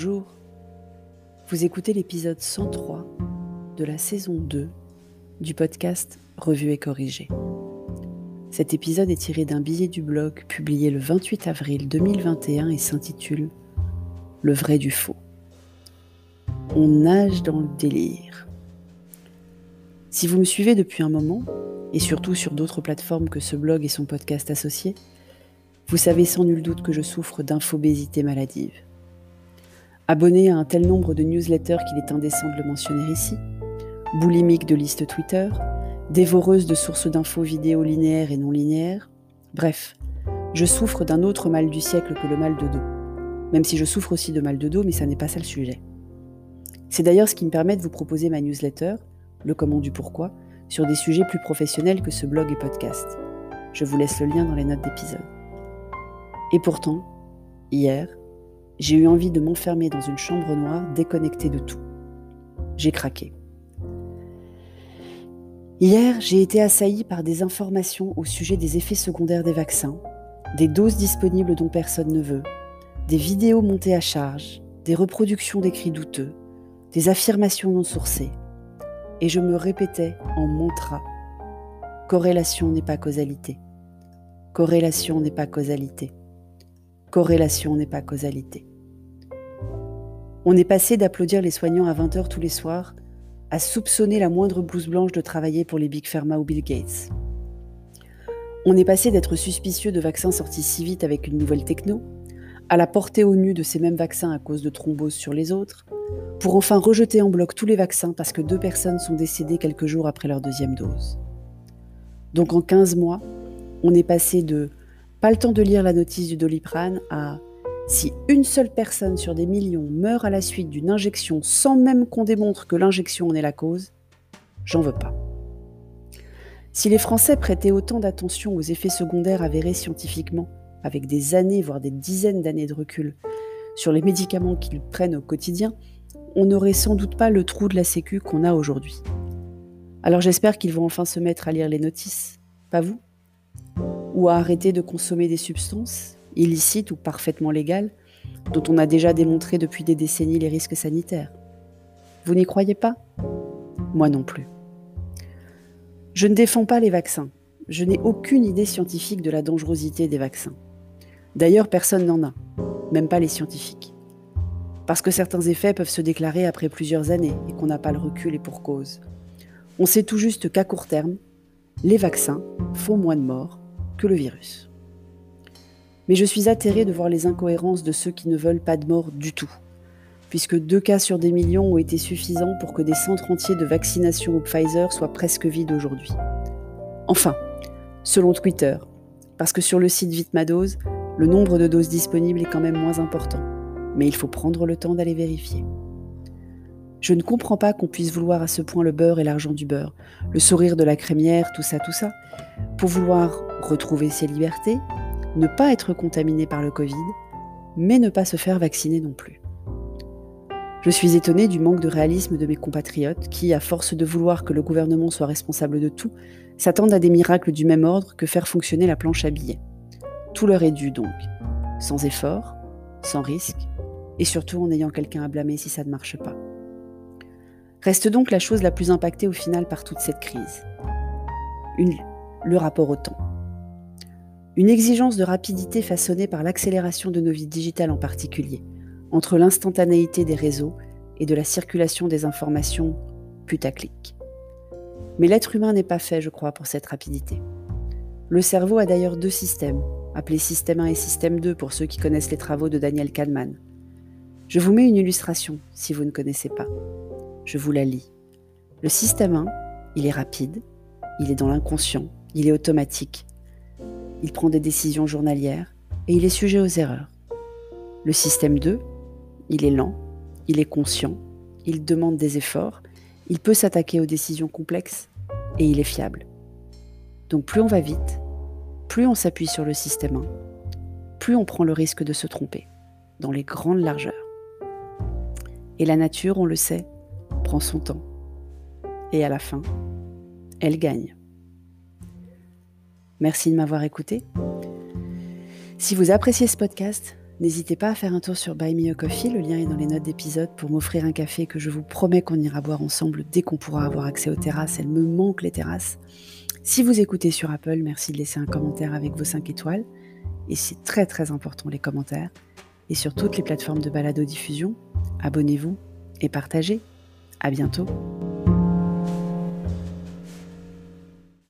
Bonjour, vous écoutez l'épisode 103 de la saison 2 du podcast Revue et corrigé. Cet épisode est tiré d'un billet du blog publié le 28 avril 2021 et s'intitule Le vrai du faux. On nage dans le délire. Si vous me suivez depuis un moment, et surtout sur d'autres plateformes que ce blog et son podcast associé, vous savez sans nul doute que je souffre d'infobésité maladive. Abonné à un tel nombre de newsletters qu'il est indécent de le mentionner ici, boulimique de listes Twitter, dévoreuse de sources d'infos vidéo linéaires et non linéaires, bref, je souffre d'un autre mal du siècle que le mal de dos. Même si je souffre aussi de mal de dos, mais ça n'est pas ça le sujet. C'est d'ailleurs ce qui me permet de vous proposer ma newsletter, le comment du pourquoi, sur des sujets plus professionnels que ce blog et podcast. Je vous laisse le lien dans les notes d'épisode. Et pourtant, hier, j'ai eu envie de m'enfermer dans une chambre noire déconnectée de tout. J'ai craqué. Hier, j'ai été assaillie par des informations au sujet des effets secondaires des vaccins, des doses disponibles dont personne ne veut, des vidéos montées à charge, des reproductions d'écrits douteux, des affirmations non sourcées. Et je me répétais en mantra Corrélation n'est pas causalité. Corrélation n'est pas causalité. Corrélation n'est pas causalité. On est passé d'applaudir les soignants à 20h tous les soirs à soupçonner la moindre blouse blanche de travailler pour les Big Pharma ou Bill Gates. On est passé d'être suspicieux de vaccins sortis si vite avec une nouvelle techno à la porter au nu de ces mêmes vaccins à cause de thromboses sur les autres, pour enfin rejeter en bloc tous les vaccins parce que deux personnes sont décédées quelques jours après leur deuxième dose. Donc en 15 mois, on est passé de pas le temps de lire la notice du Doliprane à si une seule personne sur des millions meurt à la suite d'une injection sans même qu'on démontre que l'injection en est la cause, j'en veux pas. Si les Français prêtaient autant d'attention aux effets secondaires avérés scientifiquement, avec des années, voire des dizaines d'années de recul, sur les médicaments qu'ils prennent au quotidien, on n'aurait sans doute pas le trou de la sécu qu'on a aujourd'hui. Alors j'espère qu'ils vont enfin se mettre à lire les notices, pas vous? Ou à arrêter de consommer des substances illicite ou parfaitement légal, dont on a déjà démontré depuis des décennies les risques sanitaires. Vous n'y croyez pas? Moi non plus. Je ne défends pas les vaccins. Je n'ai aucune idée scientifique de la dangerosité des vaccins. D'ailleurs, personne n'en a, même pas les scientifiques. Parce que certains effets peuvent se déclarer après plusieurs années et qu'on n'a pas le recul et pour cause. On sait tout juste qu'à court terme, les vaccins font moins de morts que le virus. Mais je suis atterrée de voir les incohérences de ceux qui ne veulent pas de mort du tout, puisque deux cas sur des millions ont été suffisants pour que des centres entiers de vaccination au Pfizer soient presque vides aujourd'hui. Enfin, selon Twitter, parce que sur le site Vite le nombre de doses disponibles est quand même moins important, mais il faut prendre le temps d'aller vérifier. Je ne comprends pas qu'on puisse vouloir à ce point le beurre et l'argent du beurre, le sourire de la crémière, tout ça, tout ça, pour vouloir retrouver ses libertés, ne pas être contaminé par le Covid, mais ne pas se faire vacciner non plus. Je suis étonnée du manque de réalisme de mes compatriotes qui, à force de vouloir que le gouvernement soit responsable de tout, s'attendent à des miracles du même ordre que faire fonctionner la planche à billets. Tout leur est dû donc, sans effort, sans risque, et surtout en ayant quelqu'un à blâmer si ça ne marche pas. Reste donc la chose la plus impactée au final par toute cette crise. le rapport au temps. Une exigence de rapidité façonnée par l'accélération de nos vies digitales en particulier, entre l'instantanéité des réseaux et de la circulation des informations putaclic. Mais l'être humain n'est pas fait, je crois, pour cette rapidité. Le cerveau a d'ailleurs deux systèmes, appelés système 1 et système 2 pour ceux qui connaissent les travaux de Daniel Kahneman. Je vous mets une illustration si vous ne connaissez pas. Je vous la lis. Le système 1, il est rapide, il est dans l'inconscient, il est automatique, il prend des décisions journalières et il est sujet aux erreurs. Le système 2, il est lent, il est conscient, il demande des efforts, il peut s'attaquer aux décisions complexes et il est fiable. Donc plus on va vite, plus on s'appuie sur le système 1, plus on prend le risque de se tromper dans les grandes largeurs. Et la nature, on le sait, prend son temps. Et à la fin, elle gagne. Merci de m'avoir écouté. Si vous appréciez ce podcast, N'hésitez pas à faire un tour sur Buy Me a Coffee, le lien est dans les notes d'épisode pour m'offrir un café que je vous promets qu'on ira boire ensemble dès qu'on pourra avoir accès aux terrasses. Elles me manquent les terrasses. Si vous écoutez sur Apple, merci de laisser un commentaire avec vos 5 étoiles. Et c'est très très important les commentaires. Et sur toutes les plateformes de balado-diffusion, abonnez-vous et partagez. À bientôt.